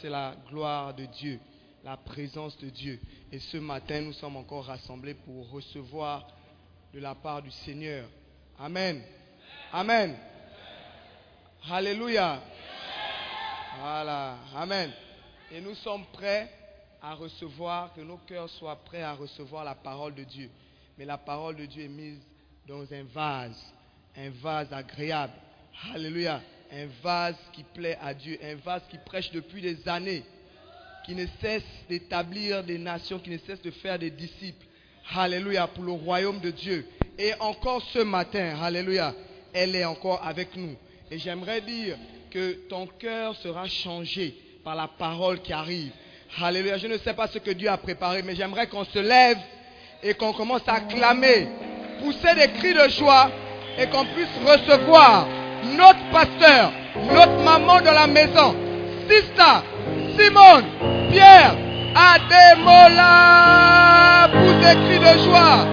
C'est la gloire de Dieu, la présence de Dieu. Et ce matin, nous sommes encore rassemblés pour recevoir de la part du Seigneur. Amen. Amen. Alléluia. Voilà. Amen. Et nous sommes prêts à recevoir, que nos cœurs soient prêts à recevoir la parole de Dieu. Mais la parole de Dieu est mise dans un vase, un vase agréable. Alléluia. Un vase qui plaît à Dieu, un vase qui prêche depuis des années, qui ne cesse d'établir des nations, qui ne cesse de faire des disciples. Alléluia, pour le royaume de Dieu. Et encore ce matin, Alléluia, elle est encore avec nous. Et j'aimerais dire que ton cœur sera changé par la parole qui arrive. Alléluia. Je ne sais pas ce que Dieu a préparé, mais j'aimerais qu'on se lève et qu'on commence à clamer, pousser des cris de joie et qu'on puisse recevoir notre pasteur, notre maman de la maison, Sista, Simone, Pierre, Ademola. Pousse des cris de joie.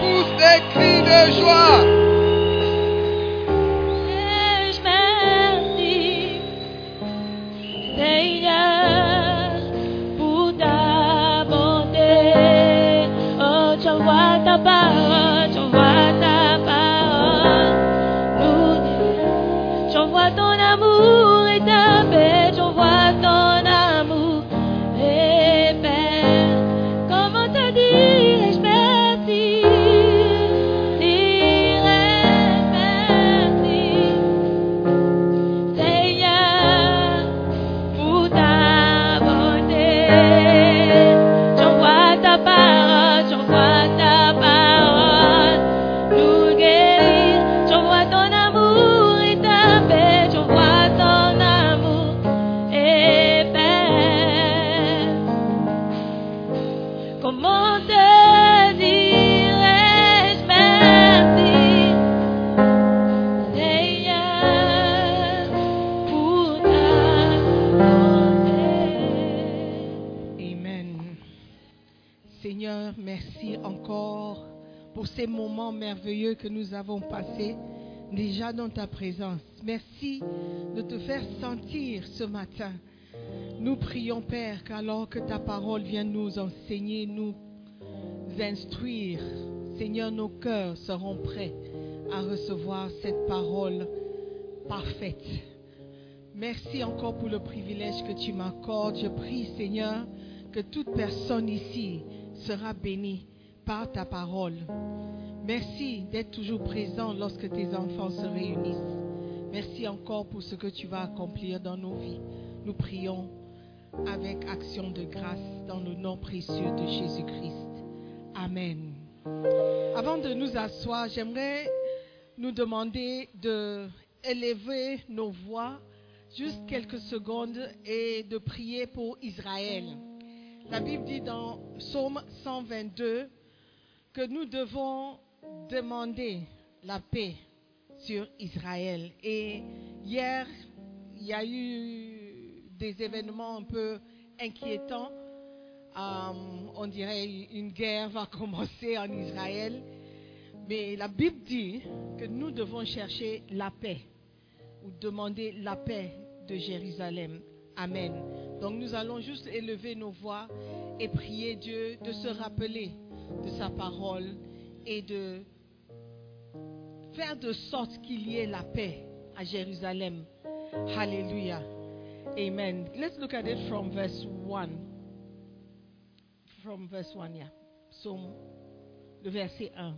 Pousse des cris de joie. Que nous avons passés déjà dans ta présence. Merci de te faire sentir ce matin. Nous prions, Père, qu'alors que ta parole vient nous enseigner, nous instruire, Seigneur, nos cœurs seront prêts à recevoir cette parole parfaite. Merci encore pour le privilège que tu m'accordes. Je prie, Seigneur, que toute personne ici sera bénie par ta parole. Merci d'être toujours présent lorsque tes enfants se réunissent. Merci encore pour ce que tu vas accomplir dans nos vies. Nous prions avec action de grâce dans le nom précieux de Jésus-Christ. Amen. Avant de nous asseoir, j'aimerais nous demander de élever nos voix juste quelques secondes et de prier pour Israël. La Bible dit dans Psaume 122 que nous devons demander la paix sur Israël. Et hier, il y a eu des événements un peu inquiétants. Euh, on dirait une guerre va commencer en Israël. Mais la Bible dit que nous devons chercher la paix ou demander la paix de Jérusalem. Amen. Donc nous allons juste élever nos voix et prier Dieu de se rappeler de sa parole et de faire de sorte qu'il y ait la paix à Jérusalem. Hallelujah. Amen. Let's look at it from verse 1. From verse 1, yeah. Psaume, le verset 1.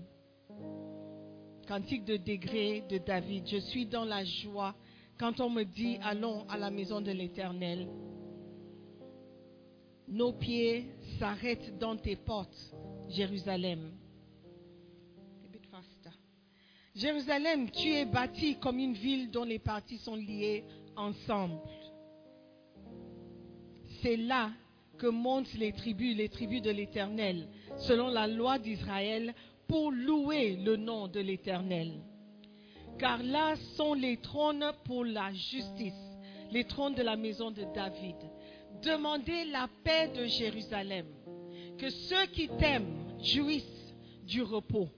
Cantique de degré de David. Je suis dans la joie quand on me dit allons à la maison de l'Éternel. Nos pieds s'arrêtent dans tes portes, Jérusalem. Jérusalem, tu es bâtie comme une ville dont les parties sont liées ensemble. C'est là que montent les tribus, les tribus de l'Éternel, selon la loi d'Israël, pour louer le nom de l'Éternel. Car là sont les trônes pour la justice, les trônes de la maison de David. Demandez la paix de Jérusalem, que ceux qui t'aiment jouissent du repos.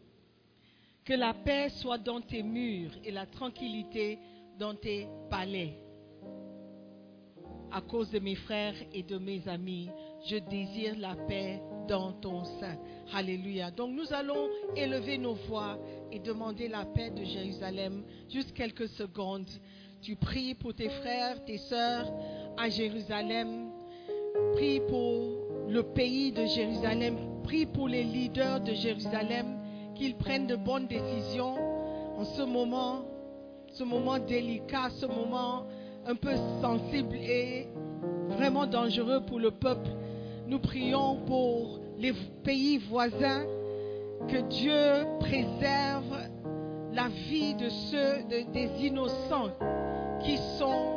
Que la paix soit dans tes murs et la tranquillité dans tes palais. À cause de mes frères et de mes amis, je désire la paix dans ton sein. Alléluia. Donc nous allons élever nos voix et demander la paix de Jérusalem. Juste quelques secondes. Tu pries pour tes frères, tes sœurs à Jérusalem. Prie pour le pays de Jérusalem. Prie pour les leaders de Jérusalem qu'ils prennent de bonnes décisions en ce moment, ce moment délicat, ce moment un peu sensible et vraiment dangereux pour le peuple. Nous prions pour les pays voisins que Dieu préserve la vie de ceux, de- des innocents qui sont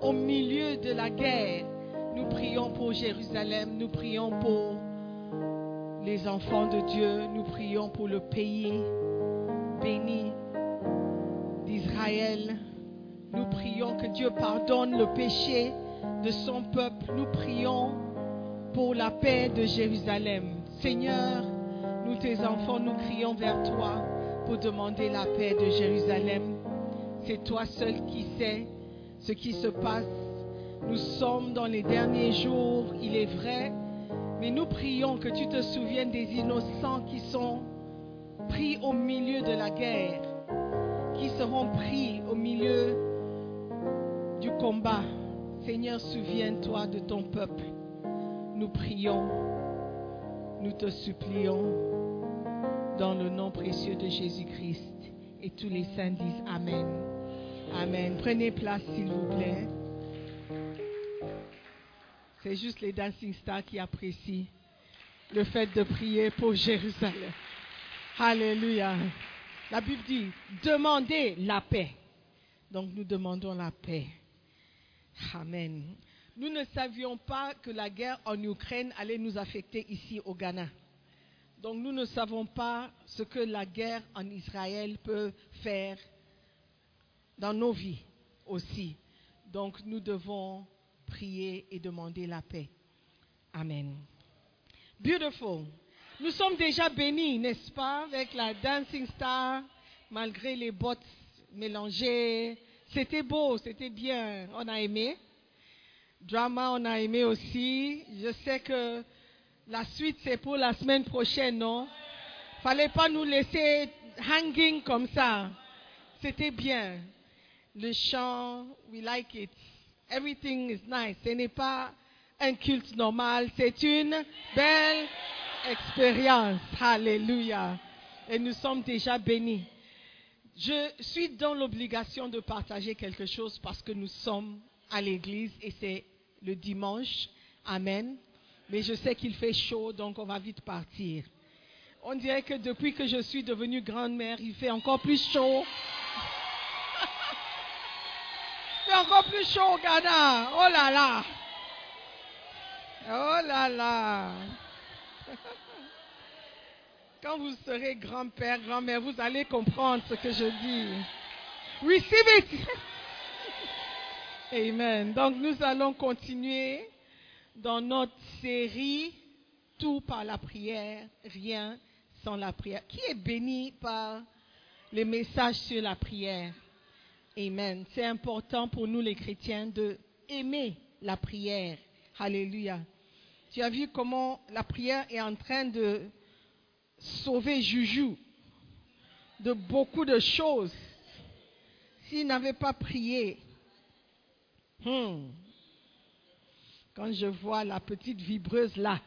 au milieu de la guerre. Nous prions pour Jérusalem, nous prions pour les enfants de Dieu, nous prions pour le pays béni d'Israël. Nous prions que Dieu pardonne le péché de son peuple. Nous prions pour la paix de Jérusalem. Seigneur, nous tes enfants, nous crions vers toi pour demander la paix de Jérusalem. C'est toi seul qui sais ce qui se passe. Nous sommes dans les derniers jours, il est vrai, mais nous prions que tu te souviennes des innocents qui sont pris au milieu de la guerre, qui seront pris au milieu du combat. Seigneur, souviens-toi de ton peuple. Nous prions, nous te supplions dans le nom précieux de Jésus-Christ. Et tous les saints disent Amen. Amen. Prenez place, s'il vous plaît. C'est juste les dancing stars qui apprécient le fait de prier pour Jérusalem. Alléluia. La Bible dit, demandez la paix. Donc nous demandons la paix. Amen. Nous ne savions pas que la guerre en Ukraine allait nous affecter ici au Ghana. Donc nous ne savons pas ce que la guerre en Israël peut faire dans nos vies aussi. Donc nous devons prier et demander la paix. Amen. Beautiful. Nous sommes déjà bénis, n'est-ce pas, avec la Dancing Star, malgré les bottes mélangées. C'était beau, c'était bien. On a aimé. Drama, on a aimé aussi. Je sais que la suite, c'est pour la semaine prochaine, non? Fallait pas nous laisser hanging comme ça. C'était bien. Le chant, we like it. Everything is nice. Ce n'est pas un culte normal, c'est une belle expérience. Alléluia. Et nous sommes déjà bénis. Je suis dans l'obligation de partager quelque chose parce que nous sommes à l'église et c'est le dimanche. Amen. Mais je sais qu'il fait chaud, donc on va vite partir. On dirait que depuis que je suis devenue grand-mère, il fait encore plus chaud. Fait encore plus chaud au Ghana. Oh là là. Oh là là. Quand vous serez grand-père, grand-mère, vous allez comprendre ce que je dis. Receive it. Amen. Donc nous allons continuer dans notre série Tout par la prière, rien sans la prière. Qui est béni par les messages sur la prière? Amen. C'est important pour nous les chrétiens de aimer la prière. Alléluia. Tu as vu comment la prière est en train de sauver Juju de beaucoup de choses. S'il n'avait pas prié, hmm, quand je vois la petite vibreuse là,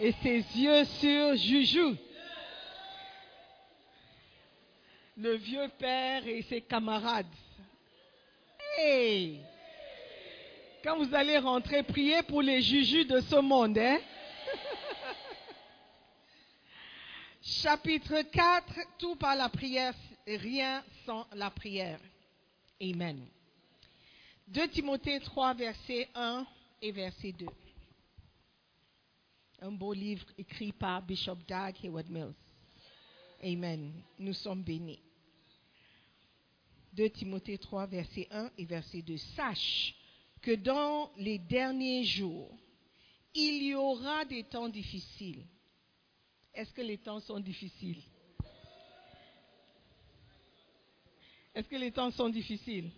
et ses yeux sur Juju, le vieux père et ses camarades. Hey! Quand vous allez rentrer, priez pour les Juju de ce monde, hein? Chapitre 4, tout par la prière, rien sans la prière. Amen. 2 Timothée 3, verset 1 et verset 2. Un beau livre écrit par Bishop Doug Hayward Mills. Amen. Nous sommes bénis. 2 Timothée 3, verset 1 et verset 2. Sache que dans les derniers jours, il y aura des temps difficiles. Est-ce que les temps sont difficiles? Est-ce que les temps sont difficiles?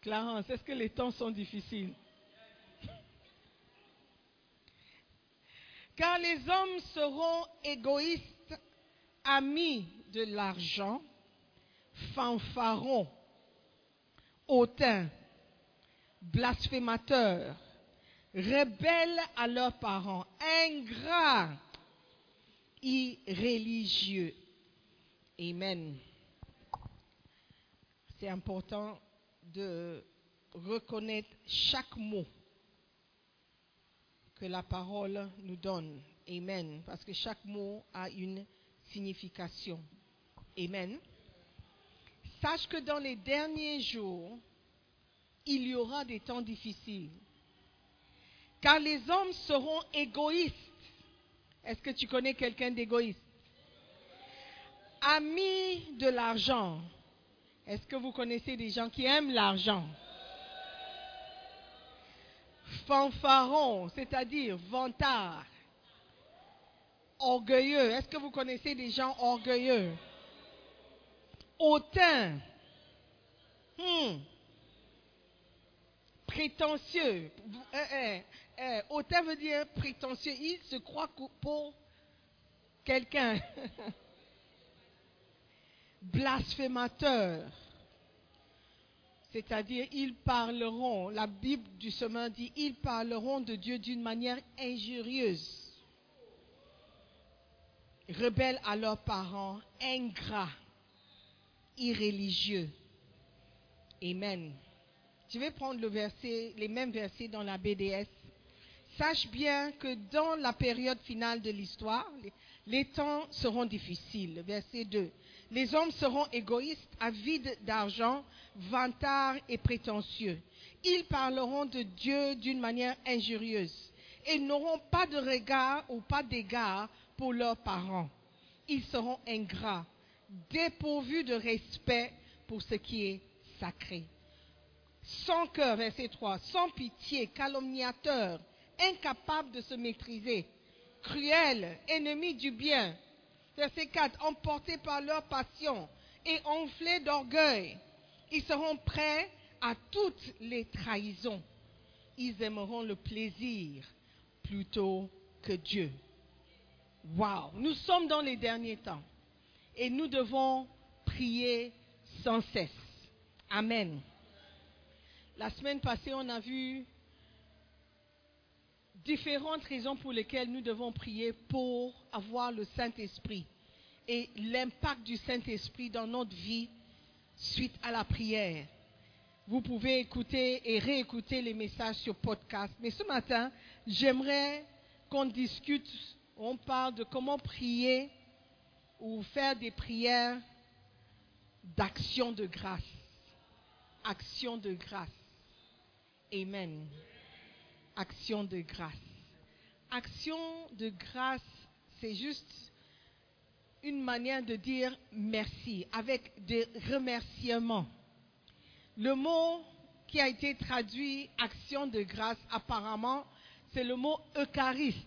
Clarence, est-ce que les temps sont difficiles? Car les hommes seront égoïstes, amis de l'argent, fanfarons, hautains, blasphémateurs, rebelles à leurs parents, ingrats, irréligieux. Amen. C'est important de reconnaître chaque mot que la parole nous donne. Amen. Parce que chaque mot a une signification. Amen. Sache que dans les derniers jours, il y aura des temps difficiles. Car les hommes seront égoïstes. Est-ce que tu connais quelqu'un d'égoïste? Amis de l'argent. Est-ce que vous connaissez des gens qui aiment l'argent? Fanfaron, c'est-à-dire vantard. Orgueilleux. Est-ce que vous connaissez des gens orgueilleux? Hautain. Hmm. Prétentieux. Euh, euh, euh, hautain veut dire prétentieux. Il se croit pour quelqu'un. Blasphémateur. C'est-à-dire, ils parleront, la Bible du Semeur dit, ils parleront de Dieu d'une manière injurieuse. Rebelles à leurs parents, ingrats, irréligieux. Amen. Je vais prendre le verset, les mêmes versets dans la BDS. Sache bien que dans la période finale de l'histoire, les temps seront difficiles. Verset 2. Les hommes seront égoïstes, avides d'argent, vantards et prétentieux. Ils parleront de Dieu d'une manière injurieuse et n'auront pas de regard ou pas d'égard pour leurs parents. Ils seront ingrats, dépourvus de respect pour ce qui est sacré. Sans cœur, verset 3, sans pitié, calomniateurs, incapables de se maîtriser, cruels, ennemis du bien, Verset 4, emportés par leur passion et enflés d'orgueil, ils seront prêts à toutes les trahisons. Ils aimeront le plaisir plutôt que Dieu. Wow, nous sommes dans les derniers temps et nous devons prier sans cesse. Amen. La semaine passée, on a vu différentes raisons pour lesquelles nous devons prier pour avoir le Saint-Esprit et l'impact du Saint-Esprit dans notre vie suite à la prière. Vous pouvez écouter et réécouter les messages sur podcast. Mais ce matin, j'aimerais qu'on discute, on parle de comment prier ou faire des prières d'action de grâce. Action de grâce. Amen action de grâce. Action de grâce, c'est juste une manière de dire merci avec des remerciements. Le mot qui a été traduit action de grâce, apparemment, c'est le mot euchariste.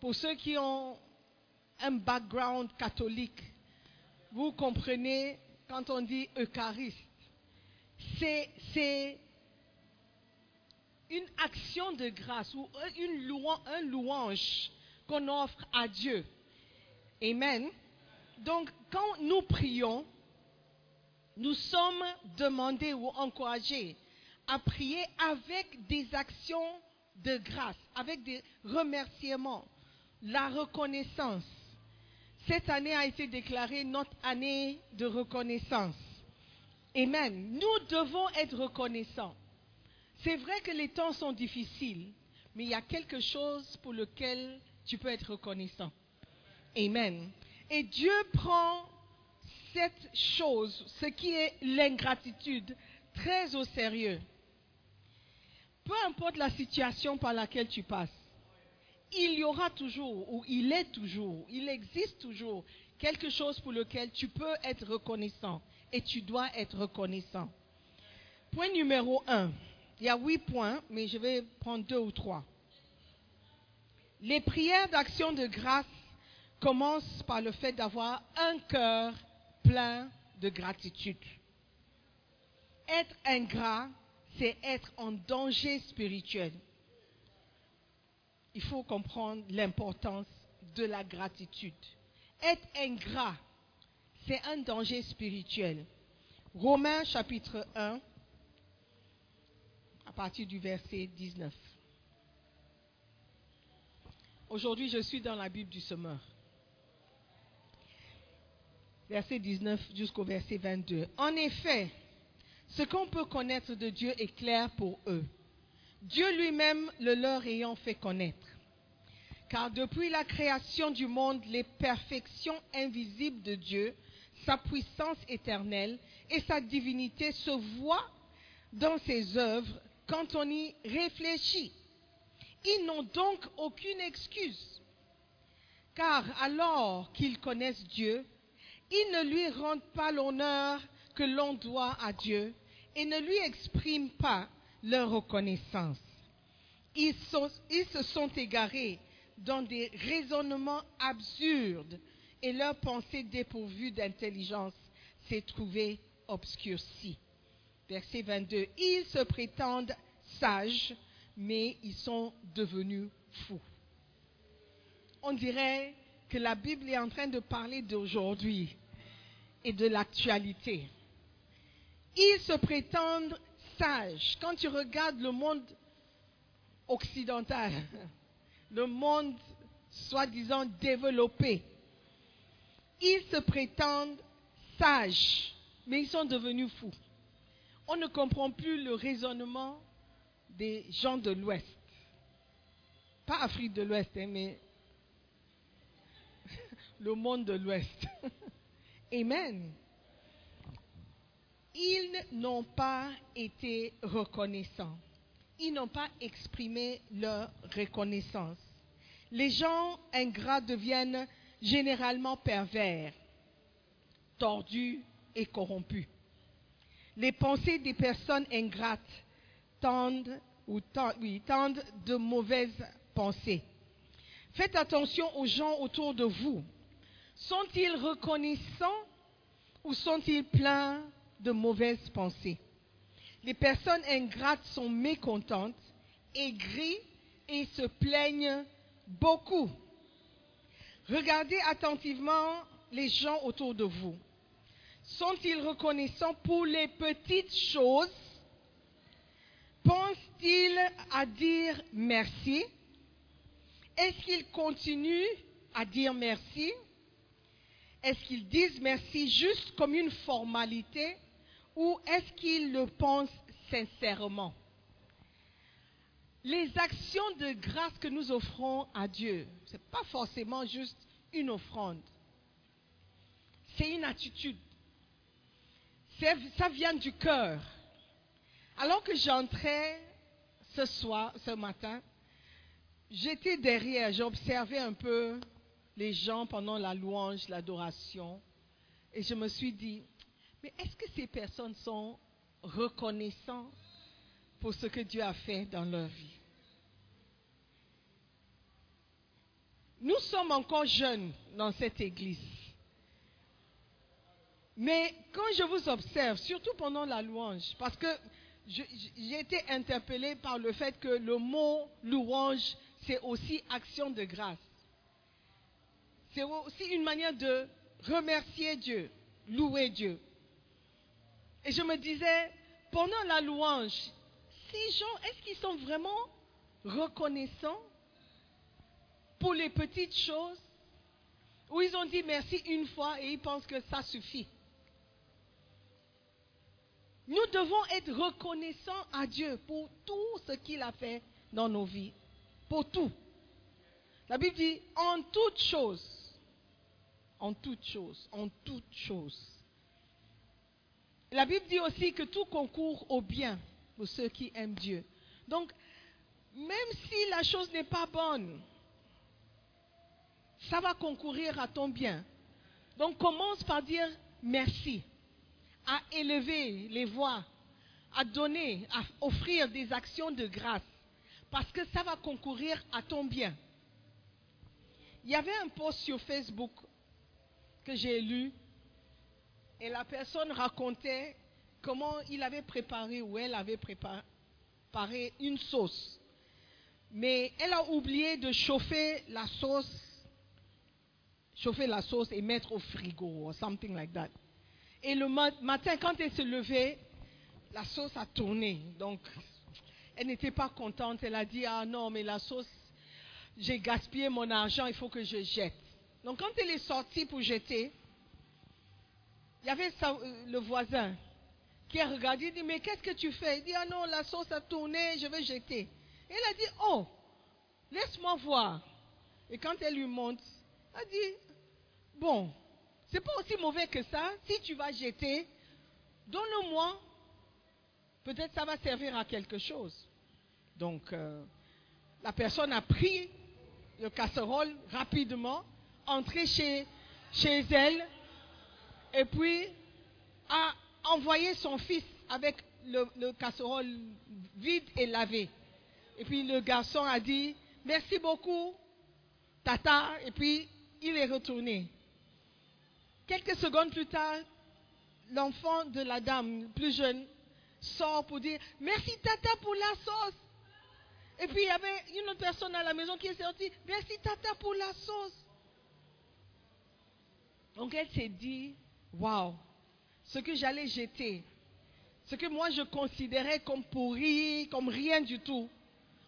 Pour ceux qui ont un background catholique, vous comprenez quand on dit euchariste. C'est une action de grâce ou une un louange qu'on offre à Dieu. Amen. Donc, quand nous prions, nous sommes demandés ou encouragés à prier avec des actions de grâce, avec des remerciements, la reconnaissance. Cette année a été déclarée notre année de reconnaissance. Amen. Nous devons être reconnaissants. C'est vrai que les temps sont difficiles, mais il y a quelque chose pour lequel tu peux être reconnaissant. Amen. Et Dieu prend cette chose, ce qui est l'ingratitude, très au sérieux. Peu importe la situation par laquelle tu passes, il y aura toujours, ou il est toujours, il existe toujours quelque chose pour lequel tu peux être reconnaissant et tu dois être reconnaissant. Point numéro un. Il y a huit points, mais je vais prendre deux ou trois. Les prières d'action de grâce commencent par le fait d'avoir un cœur plein de gratitude. Être ingrat, c'est être en danger spirituel. Il faut comprendre l'importance de la gratitude. Être ingrat, c'est un danger spirituel. Romains chapitre 1, à partir du verset 19. Aujourd'hui, je suis dans la Bible du semeur. Verset 19 jusqu'au verset 22. En effet, ce qu'on peut connaître de Dieu est clair pour eux. Dieu lui-même le leur ayant fait connaître. Car depuis la création du monde, les perfections invisibles de Dieu, sa puissance éternelle et sa divinité se voient dans ses œuvres quand on y réfléchit. Ils n'ont donc aucune excuse. Car alors qu'ils connaissent Dieu, ils ne lui rendent pas l'honneur que l'on doit à Dieu et ne lui expriment pas leur reconnaissance. Ils, se sont égarés dans des raisonnements absurdes et leur pensée dépourvue d'intelligence s'est trouvée obscurcie. Verset 22. Ils se prétendent sages, mais ils sont devenus fous. On dirait que la Bible est en train de parler d'aujourd'hui et de l'actualité. Ils se prétendent sages. Quand tu regardes le monde occidental, le monde soi-disant développé, ils se prétendent sages, mais ils sont devenus fous. On ne comprend plus le raisonnement des gens de l'Ouest. Pas Afrique de l'Ouest, hein, mais le monde de l'Ouest. Amen. Ils n'ont pas été reconnaissants. Ils n'ont pas exprimé leur reconnaissance. Les gens ingrats deviennent généralement pervers, tordus et corrompus. Les pensées des personnes ingrates tendent, de mauvaises pensées. Faites attention aux gens autour de vous. Sont-ils reconnaissants ou sont-ils pleins de mauvaises pensées. Les personnes ingrates sont mécontentes, aigries et se plaignent beaucoup. Regardez attentivement les gens autour de vous. Sont-ils reconnaissants pour les petites choses? Pensent-ils à dire merci? Est-ce qu'ils continuent à dire merci? Est-ce qu'ils disent merci juste comme une formalité? Ou est-ce qu'ils le pensent sincèrement? Les actions de grâce que nous offrons à Dieu, ce n'est pas forcément juste une offrande. C'est une attitude. Ça vient du cœur. Alors que j'entrais ce soir, ce matin, j'étais derrière, j'observais un peu les gens pendant la louange, l'adoration, et je me suis dit, mais est-ce que ces personnes sont reconnaissantes pour ce que Dieu a fait dans leur vie? Nous sommes encore jeunes dans cette église. Mais quand je vous observe, surtout pendant la louange, parce que j'ai été interpellé par le fait que le mot louange, c'est aussi action de grâce. C'est aussi une manière de remercier Dieu, louer Dieu. Et je me disais, pendant la louange, ces gens, est-ce qu'ils sont vraiment reconnaissants pour les petites choses? Ou ils ont dit merci une fois et ils pensent que ça suffit? Nous devons être reconnaissants à Dieu pour tout ce qu'il a fait dans nos vies. Pour tout. La Bible dit en toutes choses. En toutes choses. En toutes choses. La Bible dit aussi que tout concourt au bien pour ceux qui aiment Dieu. Donc, même si la chose n'est pas bonne, ça va concourir à ton bien. Donc, commence par dire merci à élever les voix, à donner, à offrir des actions de grâce, parce que ça va concourir à ton bien. Il y avait un post sur Facebook que j'ai lu Et la personne racontait comment il avait préparé ou elle avait préparé une sauce. Mais elle a oublié de chauffer la sauce, chauffer la sauce et mettre au frigo ou something like that. Et le matin, quand elle se levait, la sauce a tourné. Donc, elle n'était pas contente. Elle a dit, ah non, mais la sauce, j'ai gaspillé mon argent, il faut que je jette. Donc, quand elle est sortie pour jeter, il y avait euh, le voisin qui a regardé, il dit, mais qu'est-ce que tu fais? Il dit, ah non, la sauce a tourné, je vais jeter. Et elle a dit, oh, laisse-moi voir. Et quand elle lui montre, elle dit, bon, c'est pas aussi mauvais que ça. Si tu vas jeter, donne-le-moi. Peut-être ça va servir à quelque chose. Donc, euh, la personne a pris le casserole rapidement, entré chez, chez elle, et puis a envoyé son fils avec le, casserole vide et lavé. Et puis le garçon a dit, merci beaucoup, tata, et puis il est retourné. Quelques secondes plus tard, l'enfant de la dame plus jeune sort pour dire, merci tata pour la sauce. Et puis il y avait une autre personne à la maison qui est sortie, merci tata pour la sauce. Donc elle s'est dit, waouh, ce que j'allais jeter, ce que moi je considérais comme pourri, comme rien du tout,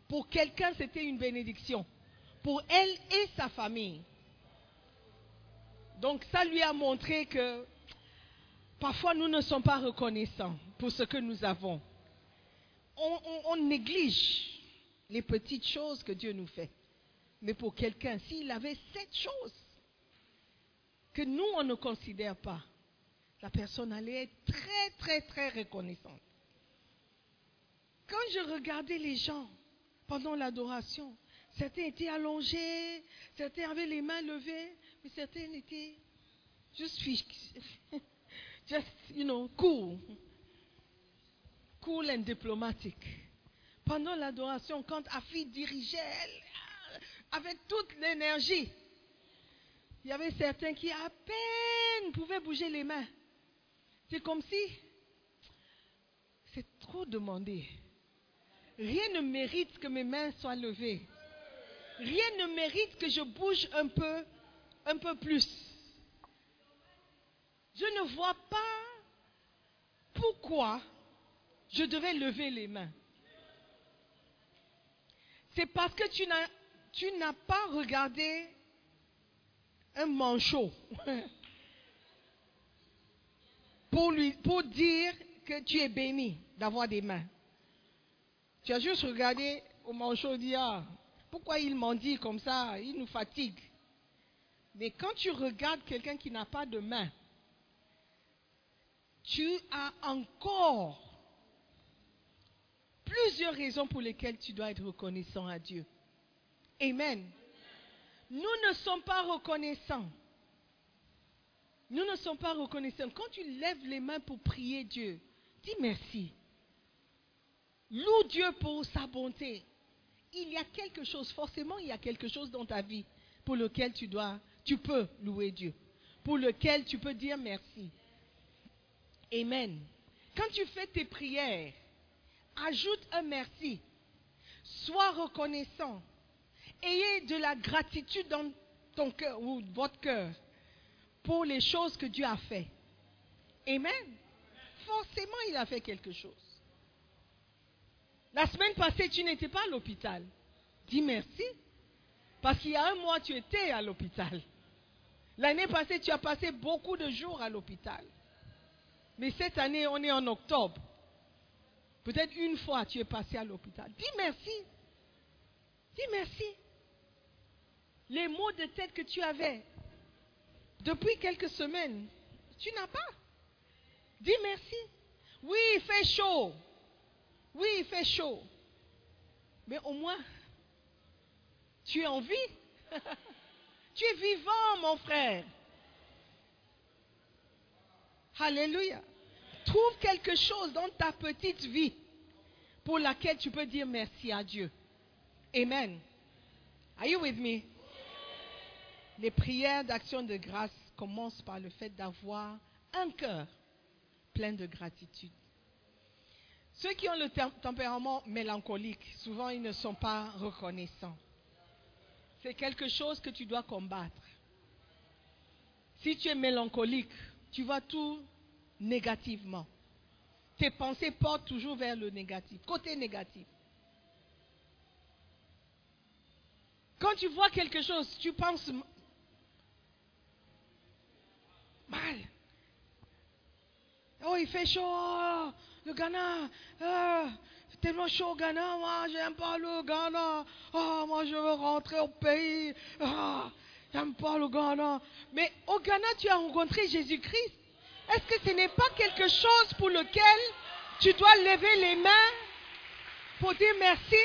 pour quelqu'un c'était une bénédiction. Pour elle et sa famille. Donc ça lui a montré que parfois nous ne sommes pas reconnaissants pour ce que nous avons. On, néglige les petites choses que Dieu nous fait. Mais pour quelqu'un, s'il avait cette chose que nous, on ne considère pas, la personne allait être très, très, très reconnaissante. Quand je regardais les gens pendant l'adoration, certains étaient allongés, certains avaient les mains levées, mais certains étaient juste just, you know, cool. Cool and diplomatic. Pendant l'adoration, quand Afi dirigeait avec toute l'énergie, il y avait certains qui à peine pouvaient bouger les mains. C'est comme si c'est trop demandé. Rien ne mérite que mes mains soient levées. Rien ne mérite que je bouge un peu, un peu plus. Je ne vois pas pourquoi je devais lever les mains. C'est parce que tu n'as, tu n'as pas regardé un manchot pour, lui, pour dire que tu es béni d'avoir des mains. Tu as juste regardé au manchot dit, ah, pourquoi il m'en dit comme ça? Il nous fatigue. Mais quand tu regardes quelqu'un qui n'a pas de main, tu as encore plusieurs raisons pour lesquelles tu dois être reconnaissant à Dieu. Amen. Nous ne sommes pas reconnaissants nous ne sommes pas reconnaissants. Quand tu lèves les mains pour prier Dieu, dis merci. Loue Dieu pour sa bonté. Il y a quelque chose, forcément, il y a quelque chose dans ta vie pour lequel tu dois, tu peux louer Dieu, pour lequel tu peux dire merci. Amen. Quand tu fais tes prières, ajoute un merci. Sois reconnaissant. Ayez de la gratitude dans ton cœur ou votre cœur pour les choses que Dieu a fait. Amen. Forcément, il a fait quelque chose. La semaine passée, tu n'étais pas à l'hôpital. Dis merci. Parce qu'il y a un mois, tu étais à l'hôpital. L'année passée, tu as passé beaucoup de jours à l'hôpital. Mais cette année, on est en octobre. Peut-être une fois, tu es passé à l'hôpital. Dis merci. Dis merci. Les mots de tête que tu avais, depuis quelques semaines, tu n'as pas. Dis merci. Oui, il fait chaud. Oui, il fait chaud. Mais au moins, tu es en vie. tu es vivant, mon frère. Alléluia. Trouve quelque chose dans ta petite vie pour laquelle tu peux dire merci à Dieu. Amen. Are you with me? Les prières d'action de grâce commencent par le fait d'avoir un cœur plein de gratitude. Ceux qui ont le tem- tempérament mélancolique, souvent ils ne sont pas reconnaissants. C'est quelque chose que tu dois combattre. Si tu es mélancolique, tu vois tout négativement. Tes pensées portent toujours vers le négatif, côté négatif. Quand tu vois quelque chose, tu penses mal. Oh, il fait chaud, oh, le Ghana, c'est tellement chaud au Ghana, moi, j'aime pas le Ghana. Oh, moi, je veux rentrer au pays. Ah, j'aime pas le Ghana. Mais au Ghana, tu as rencontré Jésus-Christ. Est-ce que ce n'est pas quelque chose pour lequel tu dois lever les mains pour dire merci?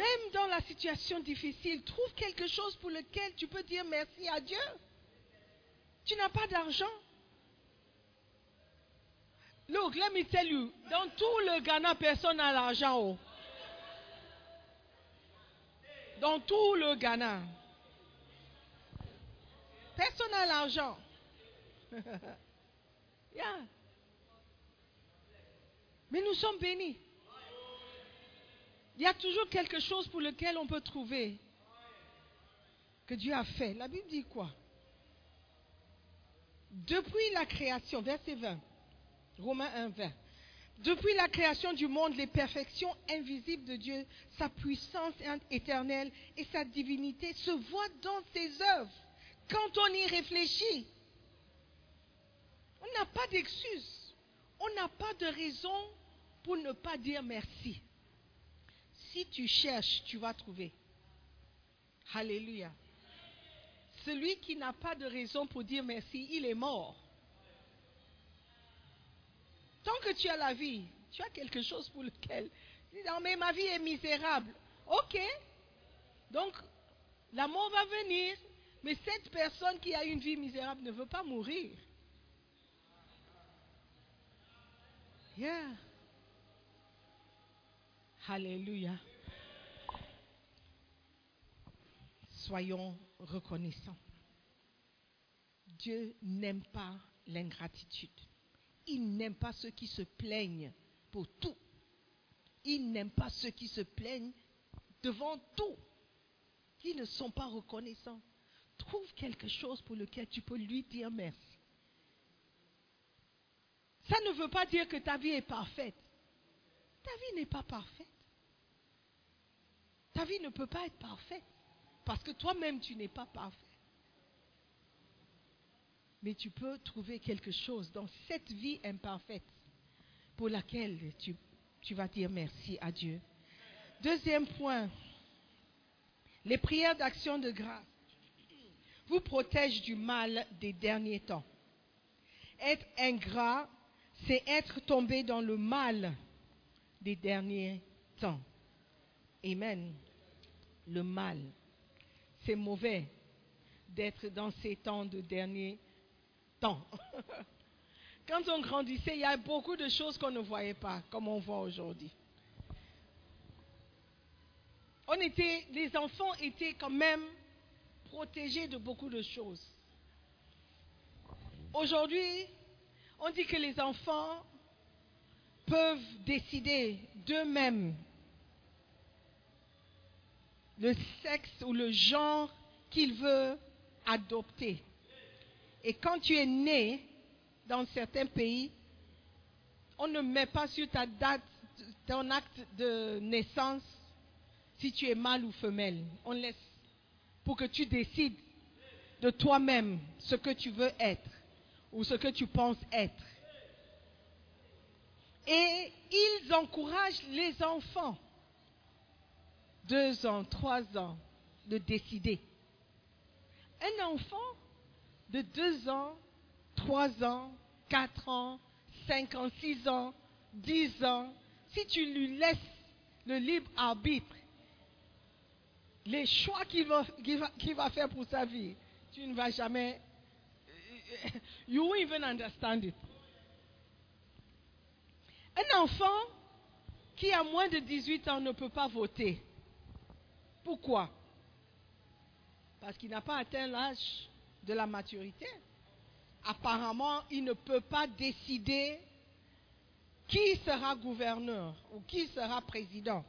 Même dans la situation difficile, trouve quelque chose pour lequel tu peux dire merci à Dieu. Tu n'as pas d'argent. Look, let me tell you, dans tout le Ghana, personne n'a l'argent. oh. Dans tout le Ghana. Personne n'a l'argent. Yeah. Mais nous sommes bénis. Il y a toujours quelque chose pour lequel on peut trouver que Dieu a fait. La Bible dit quoi? Depuis la création, verset 20, Romains 1, 20. Depuis la création du monde, les perfections invisibles de Dieu, sa puissance éternelle et sa divinité se voient dans ses œuvres. Quand on y réfléchit, on n'a pas d'excuse. On n'a pas de raison pour ne pas dire merci. Si tu cherches, tu vas trouver. Alléluia. Celui qui n'a pas de raison pour dire merci, il est mort. Tant que tu as la vie, tu as quelque chose pour lequel. Non, mais ma vie est misérable. Ok. Donc, la mort va venir, mais cette personne qui a une vie misérable ne veut pas mourir. Yeah. Alléluia. Soyons reconnaissants. Dieu n'aime pas l'ingratitude. Il n'aime pas ceux qui se plaignent pour tout. Il n'aime pas ceux qui se plaignent devant tout, qui ne sont pas reconnaissants. Trouve quelque chose pour lequel tu peux lui dire merci. Ça ne veut pas dire que ta vie est parfaite. Ta vie n'est pas parfaite. Ta vie ne peut pas être parfaite. Parce que toi-même, tu n'es pas parfait. Mais tu peux trouver quelque chose dans cette vie imparfaite pour laquelle tu, tu vas dire merci à Dieu. Deuxième point, les prières d'action de grâce vous protègent du mal des derniers temps. Être ingrat, c'est être tombé dans le mal des derniers temps. Amen. Le mal. C'est mauvais d'être dans ces temps de dernier temps. Quand on grandissait, il y a beaucoup de choses qu'on ne voyait pas, comme on voit aujourd'hui. On était, les enfants étaient quand même protégés de beaucoup de choses. Aujourd'hui, on dit que les enfants peuvent décider d'eux-mêmes le sexe ou le genre qu'ils veulent adopter. Et quand tu es né dans certains pays, on ne met pas sur ta date, ton acte de naissance, si tu es mâle ou femelle. On laisse pour que tu décides de toi-même ce que tu veux être ou ce que tu penses être. Et ils encouragent les enfants, deux ans, trois ans, de décider. Un enfant de deux ans, trois ans, quatre ans, cinq ans, six ans, dix ans, si tu lui laisses le libre arbitre, les choix qu'il va, faire pour sa vie, tu ne vas jamais. You won't even understand it. Un enfant qui a moins de 18 ans ne peut pas voter. Pourquoi? Parce qu'il n'a pas atteint l'âge de la maturité. Apparemment, il ne peut pas décider qui sera gouverneur ou qui sera président.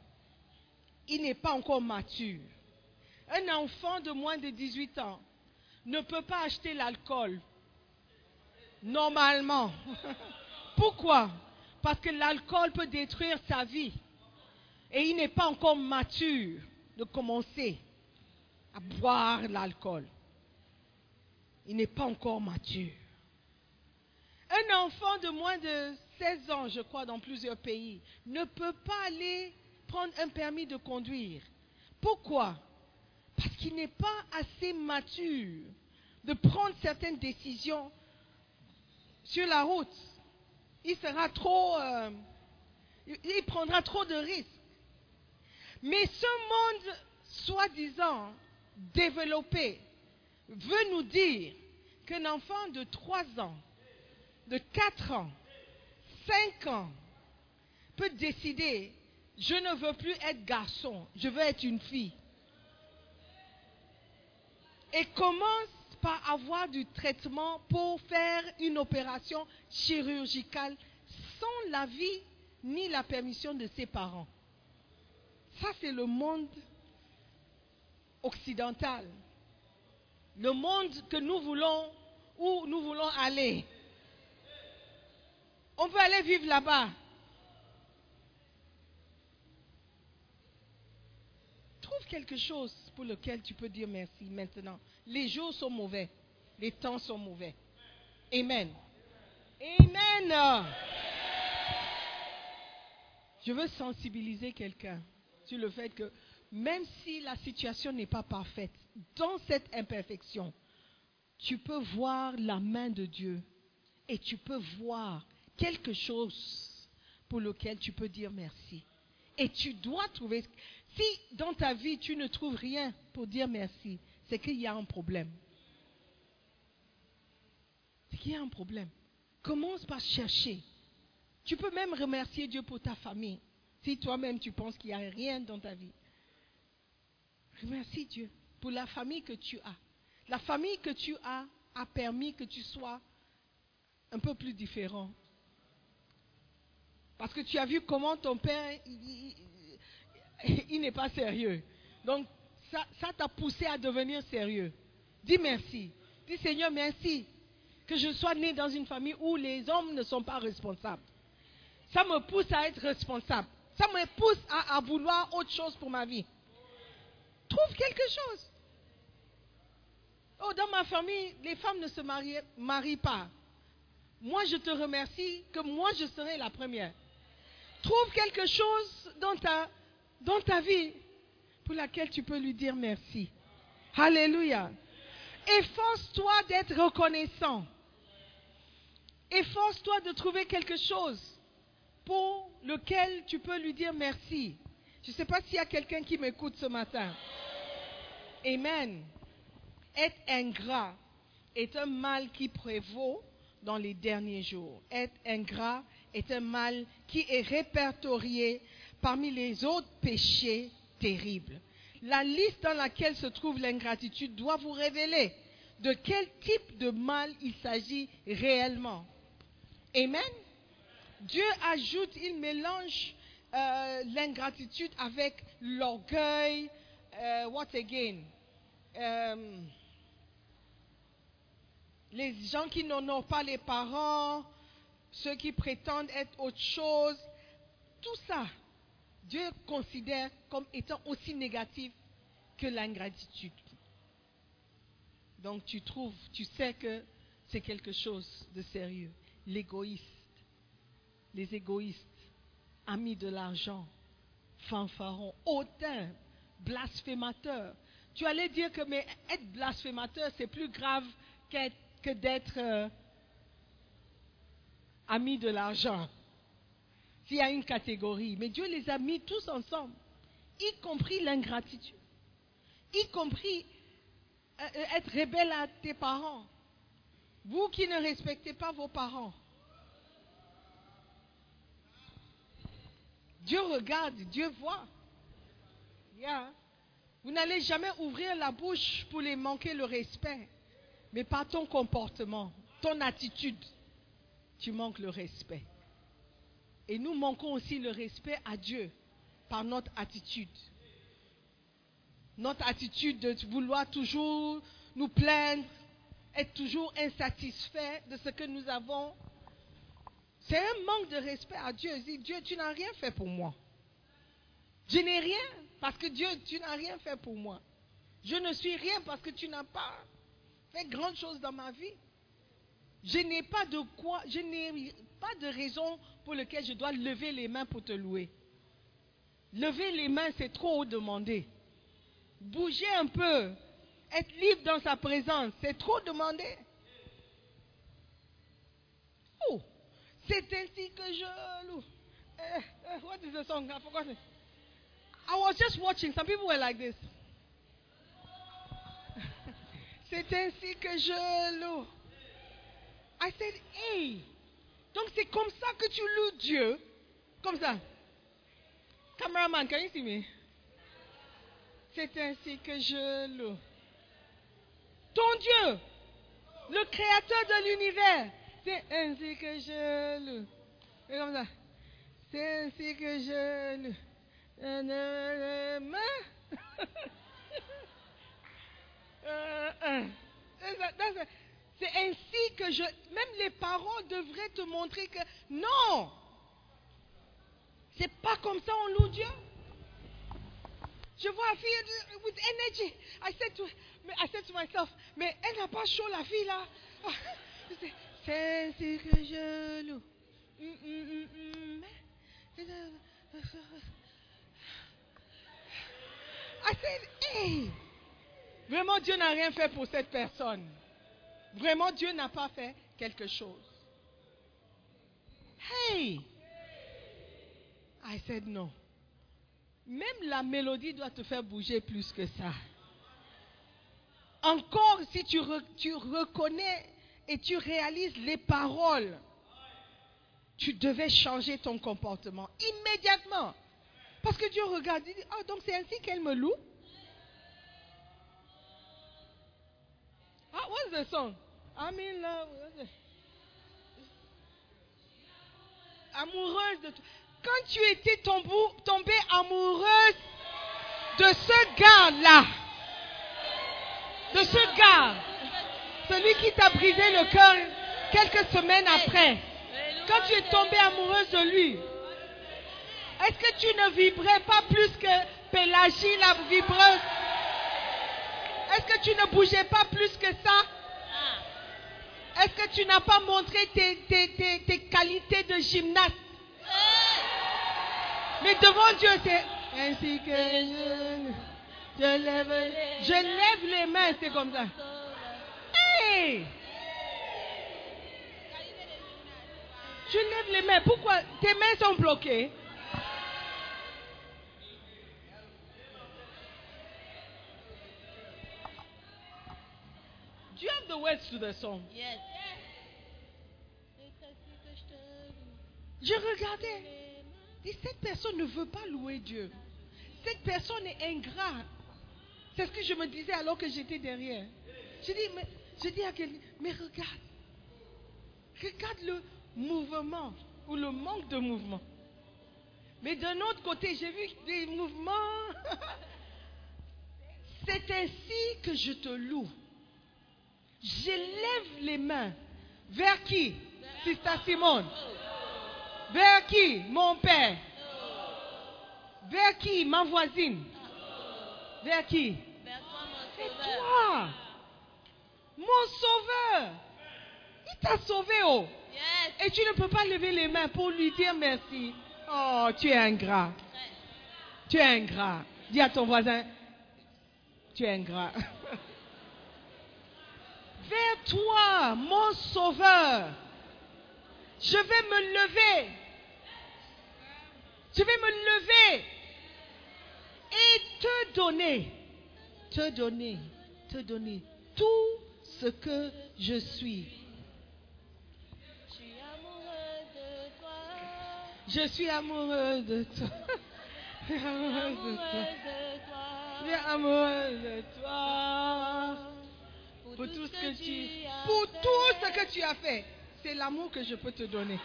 Il n'est pas encore mature. Un enfant de moins de 18 ans ne peut pas acheter l'alcool. Normalement. Pourquoi? Parce que l'alcool peut détruire sa vie. Et il n'est pas encore mature de commencer à boire l'alcool. Il n'est pas encore mature. Un enfant de moins de 16 ans, je crois, dans plusieurs pays, ne peut pas aller prendre un permis de conduire. Pourquoi? Parce qu'il n'est pas assez mature de prendre certaines décisions sur la route. Il sera trop... euh, il prendra trop de risques. Mais ce monde, soi-disant, développé, veut nous dire qu'un enfant de 3 ans, de 4 ans, 5 ans, peut décider, je ne veux plus être garçon, je veux être une fille. Et commence par avoir du traitement pour faire une opération chirurgicale sans l'avis ni la permission de ses parents. Ça, c'est le monde occidental. Le monde que nous voulons, où nous voulons aller. On peut aller vivre là-bas. Trouve quelque chose pour lequel tu peux dire merci maintenant. Les jours sont mauvais. Les temps sont mauvais. Amen. Amen. Je veux sensibiliser quelqu'un le fait que même si la situation n'est pas parfaite, dans cette imperfection, tu peux voir la main de Dieu et tu peux voir quelque chose pour lequel tu peux dire merci. Et tu dois trouver, si dans ta vie tu ne trouves rien pour dire merci, c'est qu'il y a un problème. C'est qu'il y a un problème. Commence par chercher. Tu peux même remercier Dieu pour ta famille. Si toi-même tu penses qu'il n'y a rien dans ta vie. Remercie Dieu pour la famille que tu as. La famille que tu as a permis que tu sois un peu plus différent. Parce que tu as vu comment ton père, il, n'est pas sérieux. Donc, ça ça t'a poussé à devenir sérieux. Dis merci. Dis Seigneur, merci que je sois né dans une famille où les hommes ne sont pas responsables. Ça me pousse à être responsable. Ça me pousse à, vouloir autre chose pour ma vie. Trouve quelque chose. Oh, dans ma famille, les femmes ne se marient, marient pas. Moi, je te remercie que moi, je serai la première. Trouve quelque chose dans ta, dans ta vie pour laquelle tu peux lui dire merci. Alléluia. Efforce-toi d'être reconnaissant. Efforce-toi de trouver quelque chose pour lequel tu peux lui dire merci. Je ne sais pas s'il y a quelqu'un qui m'écoute ce matin. Amen. Être ingrat est un mal qui prévaut dans les derniers jours. Être ingrat est un mal qui est répertorié parmi les autres péchés terribles. La liste dans laquelle se trouve l'ingratitude doit vous révéler de quel type de mal il s'agit réellement. Amen. Dieu ajoute, il mélange euh, l'ingratitude avec l'orgueil. euh, what again? Euh, les gens qui n'honorent pas les parents, ceux qui prétendent être autre chose, tout ça, Dieu considère comme étant aussi négatif que l'ingratitude. Donc tu trouves, tu sais que c'est quelque chose de sérieux. L'égoïste, les égoïstes, amis de l'argent, fanfarons, hautains, blasphémateurs. Tu allais dire que mais être blasphémateur, c'est plus grave que d'être euh, ami de l'argent. S'il y a une catégorie. Mais Dieu les a mis tous ensemble, y compris l'ingratitude, y compris euh, euh, être rebelle à tes parents. Vous qui ne respectez pas vos parents. Dieu regarde, Dieu voit. Vous n'allez jamais ouvrir la bouche pour les manquer le respect. Mais par ton comportement, ton attitude, tu manques le respect. Et nous manquons aussi le respect à Dieu par notre attitude. Notre attitude de vouloir toujours nous plaindre, être toujours insatisfait de ce que nous avons. C'est un manque de respect à Dieu. Dit, Dieu, tu n'as rien fait pour moi. Je n'ai rien parce que Dieu, tu n'as rien fait pour moi. Je ne suis rien parce que tu n'as pas fait grande chose dans ma vie. Je n'ai pas de quoi, je n'ai pas de raison pour laquelle je dois lever les mains pour te louer. Lever les mains, c'est trop haut demandé. Bouger un peu, être libre dans sa présence, c'est trop demandé. Oh, c'est ainsi que je loue. Eh, eh, what is the song? I forgot it. I was just watching. Some people were like this. c'est ainsi que je loue. I said, hey. Donc c'est comme ça que tu loues Dieu. Comme ça. Cameraman, can you see me? C'est ainsi que je loue. Ton Dieu, le créateur de l'univers. C'est ainsi que je loue. C'est comme ça. C'est ainsi que je loue. C'est ainsi que je... Même les parents devraient te montrer que non, c'est pas comme ça on loue Dieu. Je vois la fille with energy. I said to, I said to myself, mais elle n'a pas chaud la fille là. C'est ainsi que je loue. I said, hey, vraiment Dieu n'a rien fait pour cette personne. Vraiment Dieu n'a pas fait quelque chose. Hey, I said no. Même la mélodie doit te faire bouger plus que ça. Encore si tu, tu reconnais et tu réalises les paroles, tu devais changer ton comportement immédiatement. Parce que Dieu regarde, il dit, ah, donc c'est ainsi qu'elle me loue? Ah, what's the song? I'm in love. Amoureuse de toi. Quand tu étais tombée amoureuse de ce gars-là, de ce gars, celui qui t'a brisé le cœur quelques semaines après, quand tu es tombée amoureuse de lui, est-ce que tu ne vibrais pas plus que Pélagie, la vibreuse? Est-ce que tu ne bougeais pas plus que ça? Est-ce que tu n'as pas montré tes, tes, qualités de gymnaste? Mais devant Dieu, c'est ainsi que je, je, lève, je lève les mains, c'est comme ça. Hey! Je lève les mains. Pourquoi? Tes mains sont bloquées. Do you have the words to the song? Yes. Je regardais. Et cette personne ne veut pas louer Dieu. Cette personne est ingrate. C'est ce que je me disais alors que j'étais derrière. Je dis, mais, je dis à quelqu'un, mais regarde. Regarde le mouvement ou le manque de mouvement. Mais d'un autre côté, j'ai vu des mouvements. C'est ainsi que je te loue. J'élève les mains. Vers qui Sister Simone? Vers qui Mon père? Vers qui Ma voisine? Vers qui? Vers toi, mon sauveur. Il t'a sauvé, oh. Yes. Et tu ne peux pas lever les mains pour lui dire merci. Oh, tu es ingrat. Tu es ingrat. Dis à ton voisin, tu es ingrat. Vers toi, mon sauveur. Je vais me lever. Je vais me lever et te donner, te donner, te donner tout ce que je suis. Je suis amoureux de toi. Je suis amoureux de toi. Je suis amoureux de toi. de toi. Pour tout ce que tu, pour tout ce que tu as fait, c'est l'amour que je peux te donner.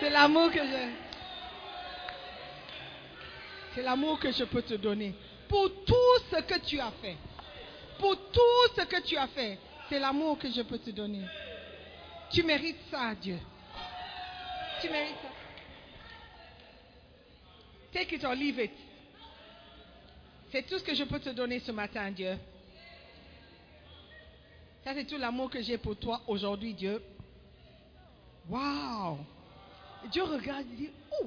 C'est l'amour que je. C'est l'amour que je peux te donner. Pour tout ce que tu as fait. Pour tout ce que tu as fait, c'est l'amour que je peux te donner. Tu mérites ça, Dieu. Tu mérites ça. Take it or leave it. C'est tout ce que je peux te donner ce matin, Dieu. Ça, c'est tout l'amour que j'ai pour toi aujourd'hui, Dieu. Wow! Dieu regarde et dit, oh!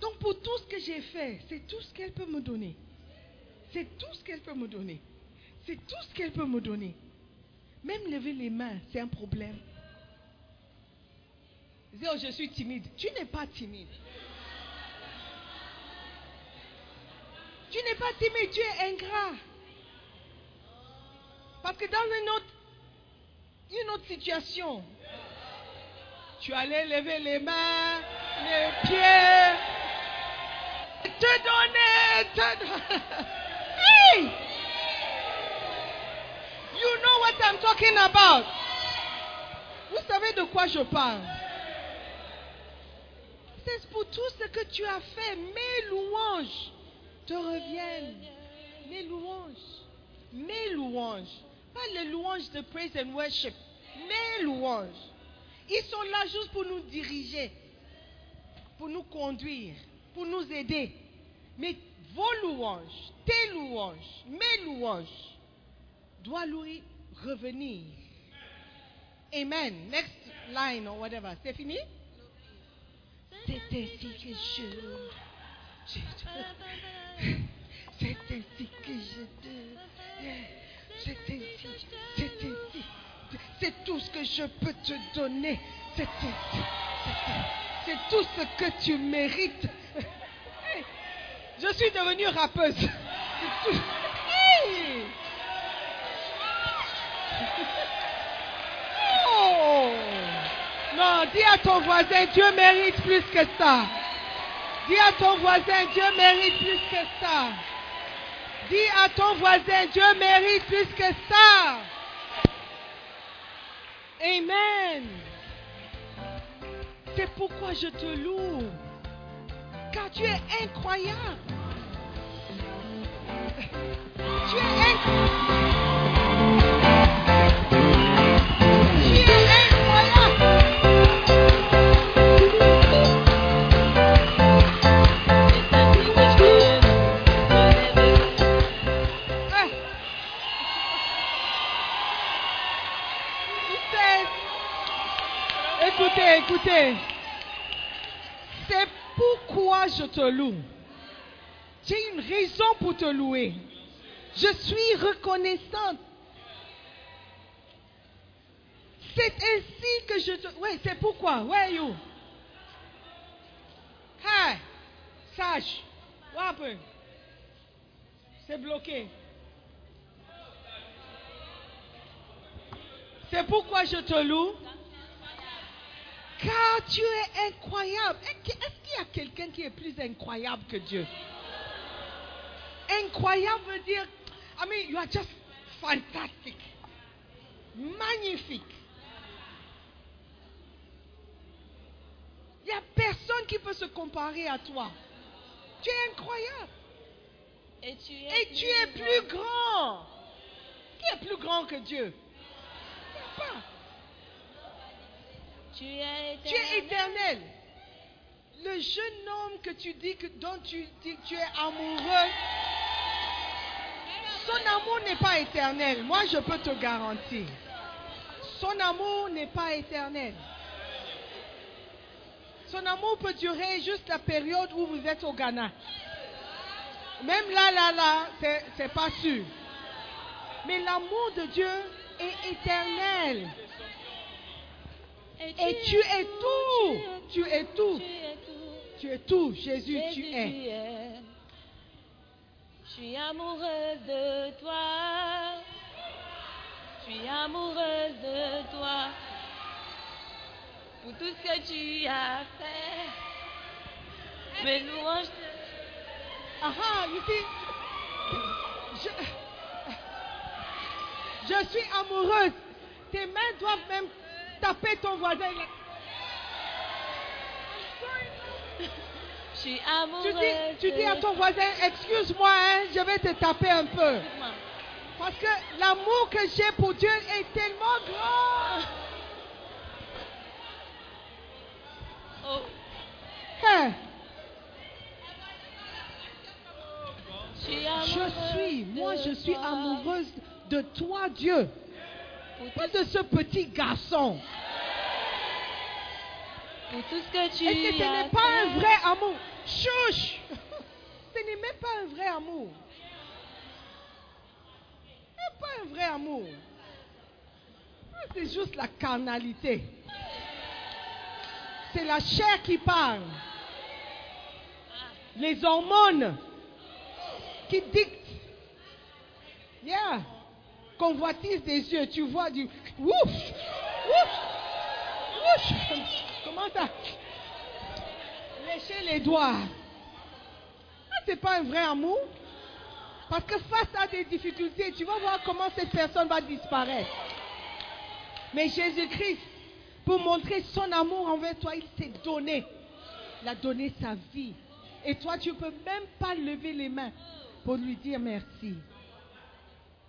Donc pour tout ce que j'ai fait, c'est tout ce qu'elle peut me donner. C'est tout ce qu'elle peut me donner. C'est tout ce qu'elle peut me donner. Même lever les mains, c'est un problème. Oh, je suis timide. Tu n'es pas timide. Tu n'es pas timide, tu es ingrat. Parce que dans une autre, une autre situation, tu allais lever les mains, les pieds, te donner. Hey! You know what I'm talking about. Vous savez de quoi je parle. C'est pour tout ce que tu as fait. Mes louanges te reviennent. Mes louanges. Mes louanges. Pas les louanges de praise and worship. Mes louanges. Ils sont là juste pour nous diriger, pour nous conduire, pour nous aider. Mais vos louanges, tes louanges, mes louanges, doivent lui revenir. Amen. Next line or whatever. C'est fini? C'est ainsi que je. je C'est ainsi que je. C'est ainsi. C'est ainsi. C'est tout ce que je peux te donner. C'est ainsi. C'est tout ce que tu mérites. Je suis devenue rappeuse. Oh! Non, dis à ton voisin, Dieu mérite plus que ça. Dis à ton voisin, Dieu mérite plus que ça. Dis à ton voisin, Dieu mérite plus que ça. Amen. C'est pourquoi je te loue. Tu es incroyable. Tu es incroyable. Tu es incroyable. Écoutez, écoutez. Pourquoi je te loue. J'ai une raison pour te louer. Je suis reconnaissante. C'est ainsi que je te... Oui, c'est pourquoi? Where are you? Hi. Sage. What happened? C'est bloqué. C'est pourquoi je te loue? Car tu es incroyable. Est-ce qu'il y a quelqu'un qui est plus incroyable que Dieu? Incroyable veut dire, I mean, you are just fantastic. Magnifique. Il n'y a personne qui peut se comparer à toi. Tu es incroyable. Et tu es, Et tu es plus grand. Qui est plus grand que Dieu? Il n'y a pas. Tu es Tu es éternel. Le jeune homme que tu dis que dont tu dis que tu es amoureux, son amour n'est pas éternel. Moi, je peux te garantir. Son amour n'est pas éternel. Son amour peut durer juste la période où vous êtes au Ghana. Même là, là, là, c'est pas sûr. Mais l'amour de Dieu est éternel. Et tu es tout. Tu es tout. Tu es tout. Jésus, tu es. Je suis amoureuse de toi. Je suis amoureuse de toi. Pour tout ce que tu as fait. Mes louanges. Ah ah, you see, je, je suis amoureuse. Tes mains doivent même taper ton voisin. Je suis Tu dis, tu dis à ton voisin, excuse-moi, hein, je vais te taper un peu. Parce que l'amour que j'ai pour Dieu est tellement grand. Oh, Hein, je suis je amoureuse. suis, moi je suis amoureuse de toi, Dieu. Tout, de ce petit garçon. pour tout ce que tu Et que ce n'est pas un vrai amour? Chouch Ce n'est même pas un vrai amour. Ce n'est pas un vrai amour. Ah, C'est juste la carnalité. C'est la chair qui parle. Les hormones qui dictent. Yeah. Convoitise des yeux. Tu vois du. Ouf! Ouf! Ouf! Comment ça? Lécher les doigts. Ah, c'est pas un vrai amour? Parce que face à des difficultés, tu vas voir comment cette personne va disparaître. Mais Jésus-Christ, pour montrer son amour envers toi, il s'est donné. Il a donné sa vie. Et toi, tu ne peux même pas lever les mains pour lui dire merci.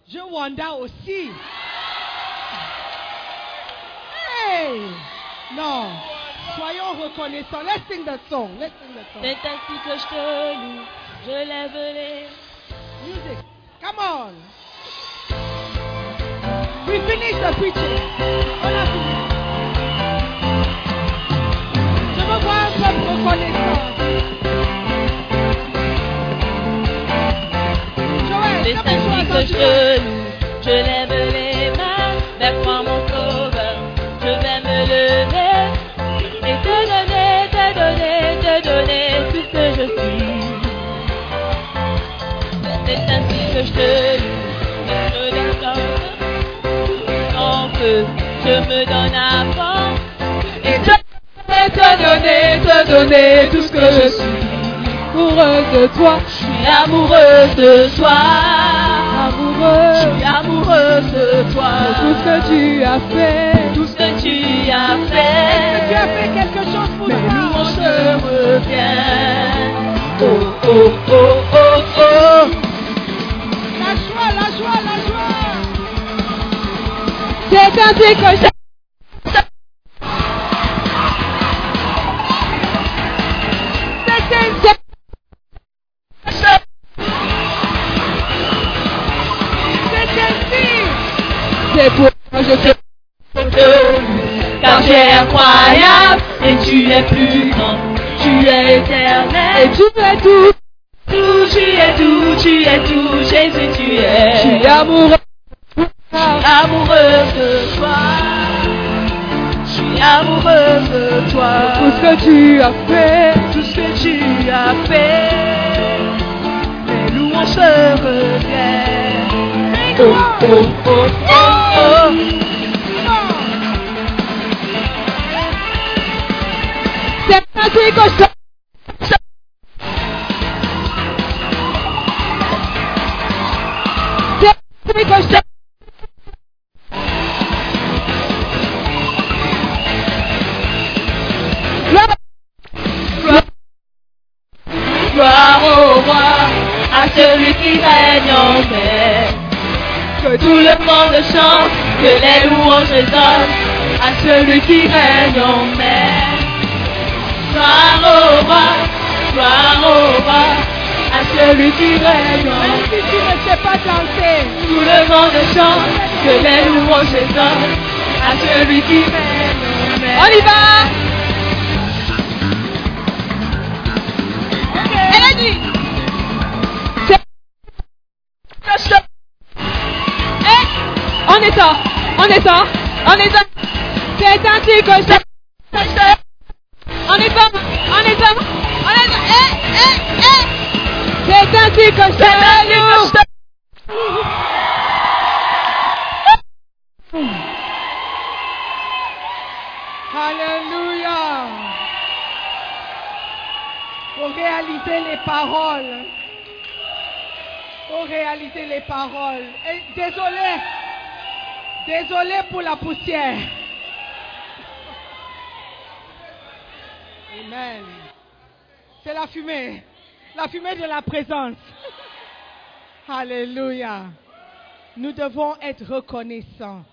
Je Wanda aussi. Hey! Non. Soyons reconnaissants. Let's sing that song. Let's sing that song. C'est ainsi que je te loue. Je lève les. Music. Come on. We finished the preaching. On a fini. Je veux voir un peuple reconnaissant. Joël, Que je lève les mains vers toi, mon sauveur. Je vais me lever et te donner, te donner, te donner tout ce que je suis. C'est ainsi que je te loue. Je en feu. Je me donne à fond. Et te donner, te donner, te donner tout ce que je suis. Amoureuse de toi, Je suis amoureuse de toi. Je suis amoureuse de toi. tout ce que tu as fait. Tout ce que tu as Tu as fait. fait quelque chose pour Mes toi? louanges te reviennent. Oh, oh, oh, oh, oh. La joie, la joie, la joie. C'est ainsi que je tu es plus grand. Tu es et éternel. tu fais tout. Tout, tu es tout, tu es tout. Jésus, tu Je suis es. amoureux. amoureuse de toi. Je suis amoureuse de toi. Tout ce que tu as fait. Tout ce que tu as fait. Les louanges te reviennent. Oh, oh, oh, oh, oh. C'est que je C'est que je Gloire au roi, à celui qui règne en paix. Que tout le monde chante, que les louanges résonnent, à celui qui règne en paix. Gloire au roi, gloire au roi, à celui qui règne. Même si tu ne sais pas danser, Tout le monde chante, que les louanges résonnent, à celui qui règne. On y va. Elle a dit Eh, On est ça On est ça On est ça. C'est ainsi que je On est ça On est ça On est ça Eh, eh, eh C'est ainsi que je Alléluia. Pour réaliser les paroles faut réaliser les paroles. Et désolé, désolé pour la poussière. Amen. C'est la fumée, la fumée de la présence. Alléluia. Nous devons être reconnaissants.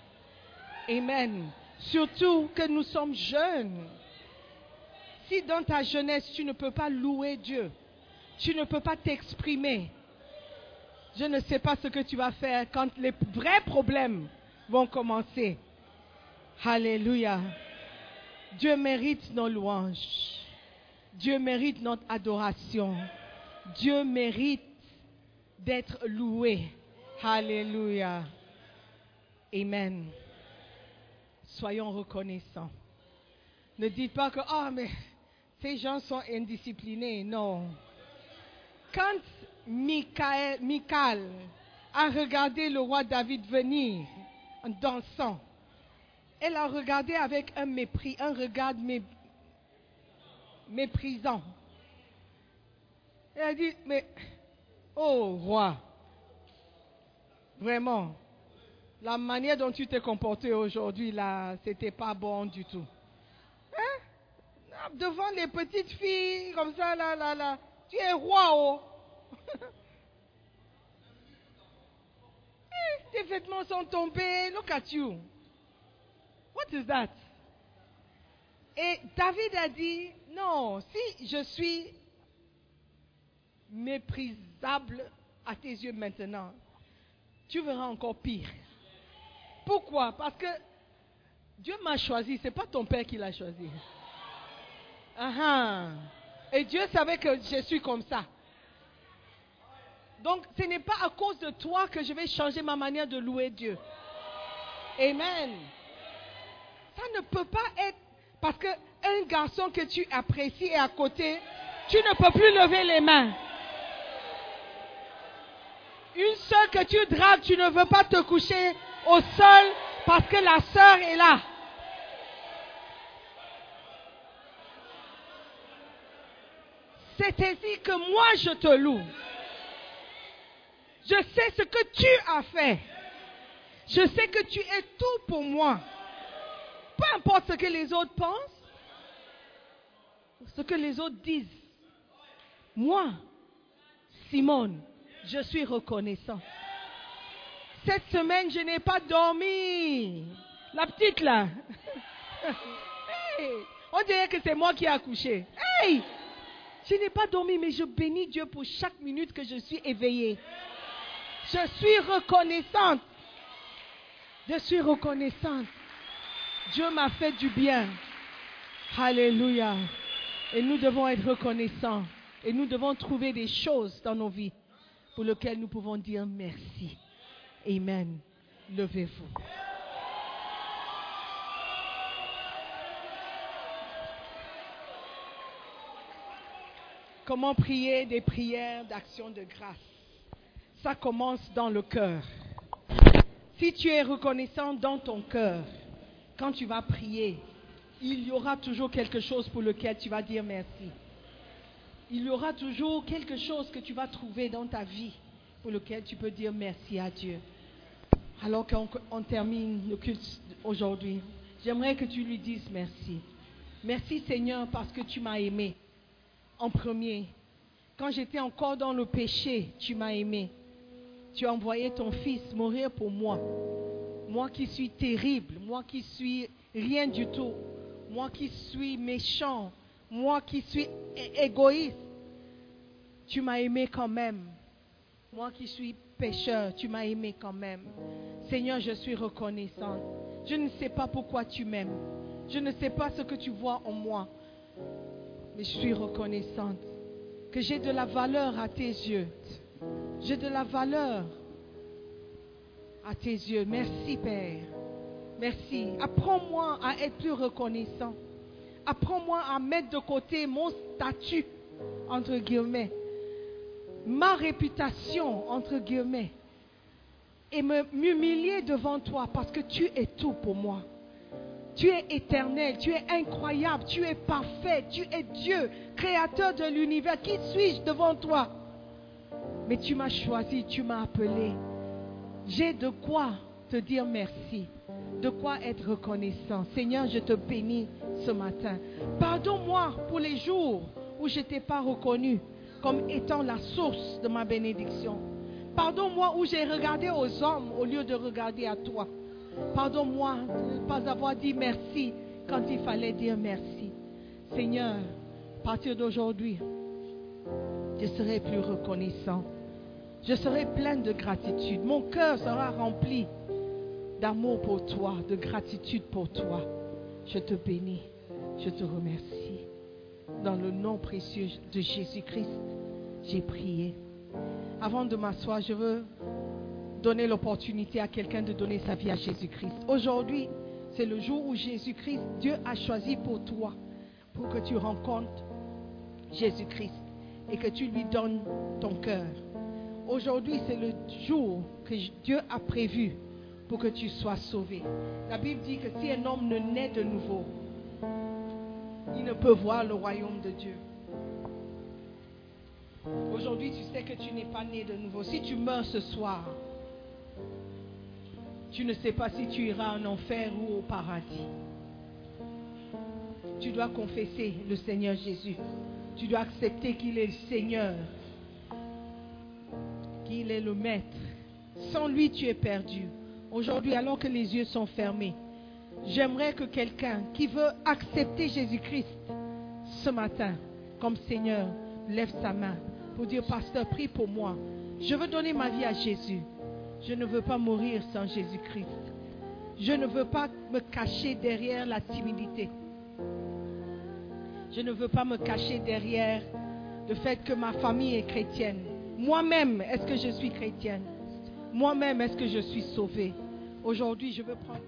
Amen. Surtout que nous sommes jeunes. Si dans ta jeunesse, tu ne peux pas louer Dieu, tu ne peux pas t'exprimer, je ne sais pas ce que tu vas faire quand les vrais problèmes vont commencer. Alléluia. Dieu mérite nos louanges. Dieu mérite notre adoration. Dieu mérite d'être loué. Alléluia. Amen. Soyons reconnaissants. Ne dites pas que, ah, mais ces gens sont indisciplinés. Non. Quand Michael, a regardé le roi David venir en dansant, elle a regardé avec un mépris, un regard méprisant. Elle a dit, mais, oh roi, vraiment, la manière dont tu t'es comporté aujourd'hui, là, c'était pas bon du tout. Hein? Devant les petites filles, comme ça, là, là, là, tu es roi, oh. Eh, Tes vêtements sont tombés, look at you. What is that? Et David a dit, non, si je suis méprisable à tes yeux maintenant, tu verras encore pire. Pourquoi? Parce que Dieu m'a choisi, ce n'est pas ton père qui l'a choisi. Ah ah. Et Dieu savait que je suis comme ça. Donc, ce n'est pas à cause de toi que je vais changer ma manière de louer Dieu. Amen. Ça ne peut pas être parce qu'un garçon que tu apprécies est à côté, tu ne peux plus lever les mains. Une soeur que tu dragues, tu ne veux pas te coucher au sol parce que la sœur est là. C'est ainsi que moi je te loue. Je sais ce que tu as fait. Je sais que tu es tout pour moi. Peu importe ce que les autres pensent, ce que les autres disent. Moi, Simone, je suis reconnaissant. Cette semaine, je n'ai pas dormi. La petite là. On dirait que c'est moi qui ai accouché. Hey, je n'ai pas dormi, mais je bénis Dieu pour chaque minute que je suis éveillée. Je suis reconnaissante. Je suis reconnaissante. Dieu m'a fait du bien. Alléluia. Et nous devons être reconnaissants. Et nous devons trouver des choses dans nos vies pour lesquelles nous pouvons dire merci. Amen. Levez-vous. Comment prier des prières d'action de grâce? Ça commence dans le cœur. Si tu es reconnaissant dans ton cœur, quand tu vas prier, il y aura toujours quelque chose pour lequel tu vas dire merci. Il y aura toujours quelque chose que tu vas trouver dans ta vie pour lequel tu peux dire merci à Dieu. Alors qu'on on termine le culte aujourd'hui, j'aimerais que tu lui dises merci. Merci Seigneur parce que tu m'as aimé en premier. Quand j'étais encore dans le péché, tu m'as aimé. Tu as envoyé ton fils mourir pour moi. Moi qui suis terrible, moi qui suis rien du tout, moi qui suis méchant, moi qui suis égoïste. Tu m'as aimé quand même. Moi qui suis pécheur, tu m'as aimé quand même. Seigneur, je suis reconnaissante. Je ne sais pas pourquoi tu m'aimes. Je ne sais pas ce que tu vois en moi. Mais je suis reconnaissante que j'ai de la valeur à tes yeux. J'ai de la valeur à tes yeux. Merci Père. Merci. Apprends-moi à être plus reconnaissant. Apprends-moi à mettre de côté mon statut, entre guillemets, ma réputation, entre guillemets, et m'humilier devant toi parce que tu es tout pour moi. Tu es éternel, tu es incroyable, tu es parfait, tu es Dieu, créateur de l'univers. Qui suis-je devant toi? Mais tu m'as choisi, tu m'as appelé. J'ai de quoi te dire merci, de quoi être reconnaissant. Seigneur, je te bénis ce matin. Pardonne-moi pour les jours où je ne t'ai pas reconnu comme étant la source de ma bénédiction. Pardonne-moi où j'ai regardé aux hommes au lieu de regarder à toi. Pardonne-moi de ne pas avoir dit merci quand il fallait dire merci. Seigneur, à partir d'aujourd'hui, je serai plus reconnaissant. Je serai plein de gratitude. Mon cœur sera rempli d'amour pour toi, de gratitude pour toi. Je te bénis, je te remercie. Dans le nom précieux de Jésus-Christ, j'ai prié. Avant de m'asseoir, je veux donner l'opportunité à quelqu'un de donner sa vie à Jésus-Christ. Aujourd'hui, c'est le jour où Jésus-Christ, Dieu a choisi pour toi, pour que tu rencontres Jésus-Christ et que tu lui donnes ton cœur. Aujourd'hui, c'est le jour que Dieu a prévu pour que tu sois sauvé. La Bible dit que si un homme ne naît de nouveau, il ne peut voir le royaume de Dieu. Aujourd'hui, tu sais que tu n'es pas né de nouveau. Si tu meurs ce soir, tu ne sais pas si tu iras en enfer ou au paradis. Tu dois confesser le Seigneur Jésus. Tu dois accepter qu'il est le Seigneur, qu'il est le Maître. Sans lui, tu es perdu. Aujourd'hui, alors que les yeux sont fermés, j'aimerais que quelqu'un qui veut accepter Jésus-Christ ce matin comme Seigneur lève sa main pour dire, Pasteur, prie pour moi. Je veux donner ma vie à Jésus. Je ne veux pas mourir sans Jésus-Christ. Je ne veux pas me cacher derrière la timidité. Je ne veux pas me cacher derrière le fait que ma famille est chrétienne. Moi-même, est-ce que je suis chrétienne? Moi-même, est-ce que je suis sauvée? Aujourd'hui, je veux prendre...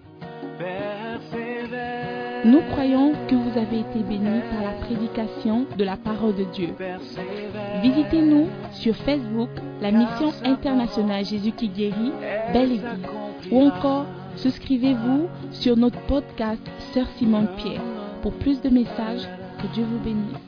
Nous croyons que vous avez été bénis par la prédication de la parole de Dieu. Visitez-nous sur Facebook, la mission internationale Jésus qui guérit, Belle Église. Ou encore, souscrivez-vous sur notre podcast Sœur Simone Pierre. Pour plus de messages, que Dieu vous bénisse.